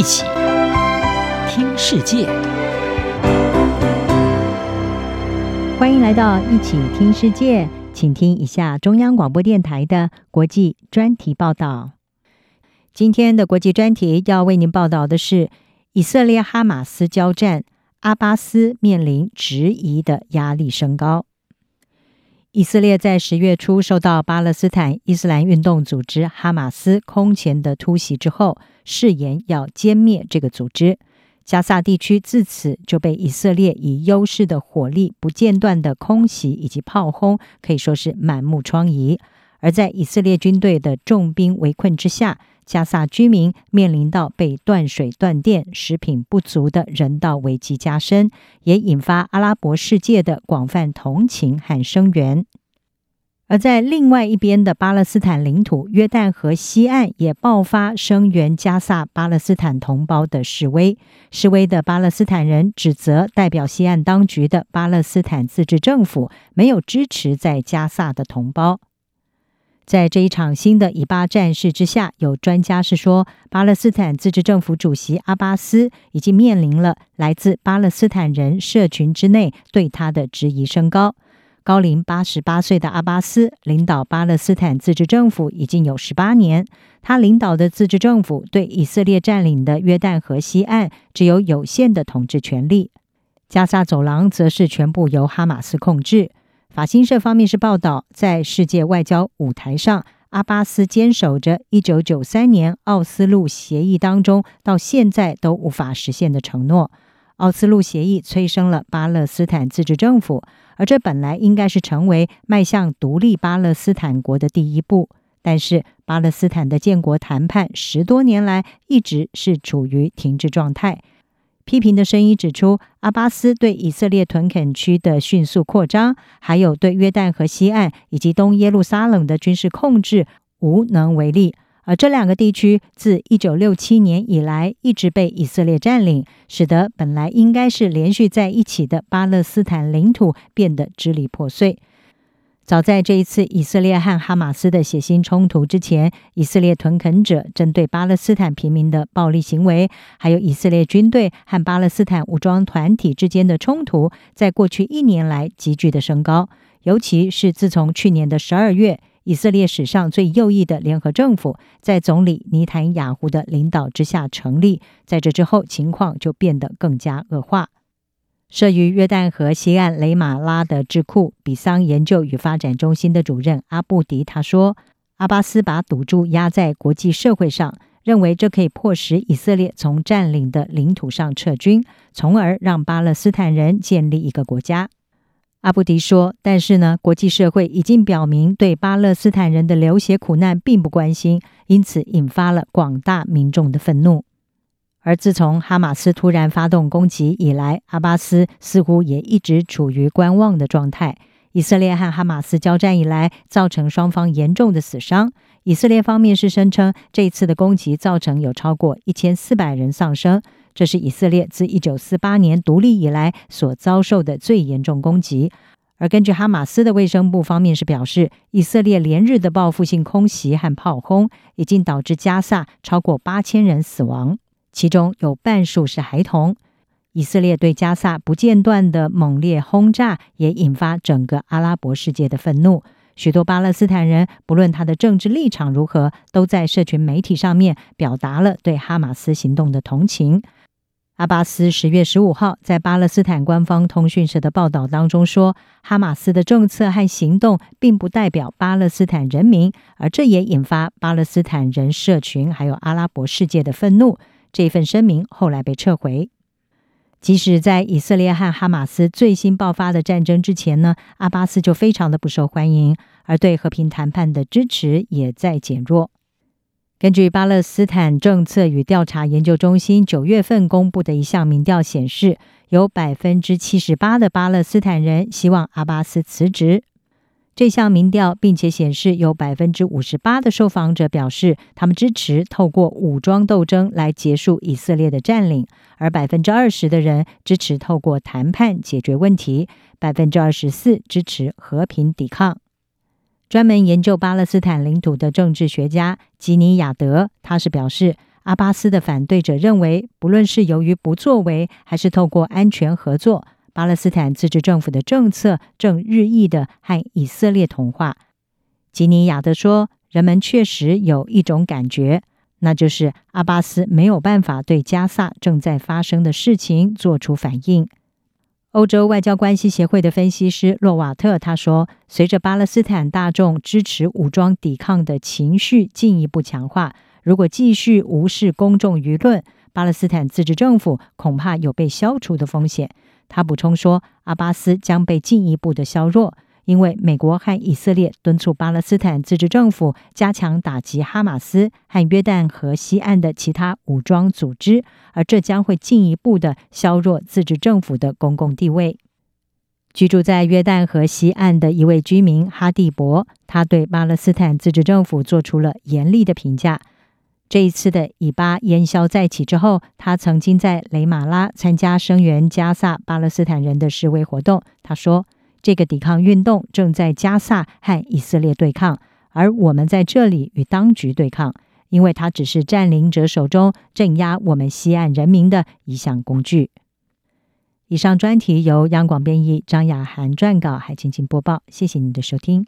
一起听世界，欢迎来到一起听世界，请听一下中央广播电台的国际专题报道。今天的国际专题要为您报道的是以色列哈马斯交战，阿巴斯面临质疑的压力升高。以色列在十月初受到巴勒斯坦伊斯兰运动组织哈马斯空前的突袭之后，誓言要歼灭这个组织。加萨地区自此就被以色列以优势的火力、不间断的空袭以及炮轰，可以说是满目疮痍。而在以色列军队的重兵围困之下，加萨居民面临到被断水断电、食品不足的人道危机加深，也引发阿拉伯世界的广泛同情和声援。而在另外一边的巴勒斯坦领土约旦河西岸，也爆发声援加萨巴勒斯坦同胞的示威。示威的巴勒斯坦人指责代表西岸当局的巴勒斯坦自治政府没有支持在加萨的同胞。在这一场新的以巴战事之下，有专家是说，巴勒斯坦自治政府主席阿巴斯已经面临了来自巴勒斯坦人社群之内对他的质疑升高。高龄八十八岁的阿巴斯领导巴勒斯坦自治政府已经有十八年，他领导的自治政府对以色列占领的约旦河西岸只有有限的统治权力，加萨走廊则是全部由哈马斯控制。法新社方面是报道，在世界外交舞台上，阿巴斯坚守着一九九三年奥斯陆协议当中到现在都无法实现的承诺。奥斯陆协议催生了巴勒斯坦自治政府，而这本来应该是成为迈向独立巴勒斯坦国的第一步。但是，巴勒斯坦的建国谈判十多年来一直是处于停滞状态。批评的声音指出，阿巴斯对以色列屯垦区的迅速扩张，还有对约旦河西岸以及东耶路撒冷的军事控制无能为力。而这两个地区自一九六七年以来一直被以色列占领，使得本来应该是连续在一起的巴勒斯坦领土变得支离破碎。早在这一次以色列和哈马斯的血腥冲突之前，以色列屯垦者针对巴勒斯坦平民的暴力行为，还有以色列军队和巴勒斯坦武装团体之间的冲突，在过去一年来急剧的升高。尤其是自从去年的十二月，以色列史上最右翼的联合政府在总理尼坦雅胡的领导之下成立，在这之后，情况就变得更加恶化。设于约旦河西岸雷马拉的智库比桑研究与发展中心的主任阿布迪他说：“阿巴斯把赌注压在国际社会上，认为这可以迫使以色列从占领的领土上撤军，从而让巴勒斯坦人建立一个国家。”阿布迪说：“但是呢，国际社会已经表明对巴勒斯坦人的流血苦难并不关心，因此引发了广大民众的愤怒。”而自从哈马斯突然发动攻击以来，阿巴斯似乎也一直处于观望的状态。以色列和哈马斯交战以来，造成双方严重的死伤。以色列方面是声称，这次的攻击造成有超过一千四百人丧生，这是以色列自一九四八年独立以来所遭受的最严重攻击。而根据哈马斯的卫生部方面是表示，以色列连日的报复性空袭和炮轰，已经导致加萨超过八千人死亡。其中有半数是孩童。以色列对加萨不间断的猛烈轰炸，也引发整个阿拉伯世界的愤怒。许多巴勒斯坦人，不论他的政治立场如何，都在社群媒体上面表达了对哈马斯行动的同情。阿巴斯十月十五号在巴勒斯坦官方通讯社的报道当中说，哈马斯的政策和行动并不代表巴勒斯坦人民，而这也引发巴勒斯坦人社群还有阿拉伯世界的愤怒。这份声明后来被撤回。即使在以色列和哈马斯最新爆发的战争之前呢，阿巴斯就非常的不受欢迎，而对和平谈判的支持也在减弱。根据巴勒斯坦政策与调查研究中心九月份公布的一项民调显示，有百分之七十八的巴勒斯坦人希望阿巴斯辞职。这项民调，并且显示有百分之五十八的受访者表示，他们支持透过武装斗争来结束以色列的占领，而百分之二十的人支持透过谈判解决问题，百分之二十四支持和平抵抗。专门研究巴勒斯坦领土的政治学家吉尼亚德，他是表示，阿巴斯的反对者认为，不论是由于不作为，还是透过安全合作，巴勒斯坦自治政府的政策正日益的和以色列同化。吉尼亚德说：“人们确实有一种感觉，那就是阿巴斯没有办法对加萨正在发生的事情做出反应。”欧洲外交关系协会的分析师洛瓦特他说：“随着巴勒斯坦大众支持武装抵抗的情绪进一步强化，如果继续无视公众舆论，巴勒斯坦自治政府恐怕有被消除的风险。”他补充说：“阿巴斯将被进一步的削弱。”因为美国和以色列敦促巴勒斯坦自治政府加强打击哈马斯和约旦河西岸的其他武装组织，而这将会进一步的削弱自治政府的公共地位。居住在约旦河西岸的一位居民哈蒂博，他对巴勒斯坦自治政府做出了严厉的评价。这一次的以巴烟硝再起之后，他曾经在雷马拉参加声援加萨巴勒斯坦人的示威活动。他说。这个抵抗运动正在加萨和以色列对抗，而我们在这里与当局对抗，因为它只是占领者手中镇压我们西岸人民的一项工具。以上专题由央广编译，张雅涵撰稿，还请请播报。谢谢你的收听。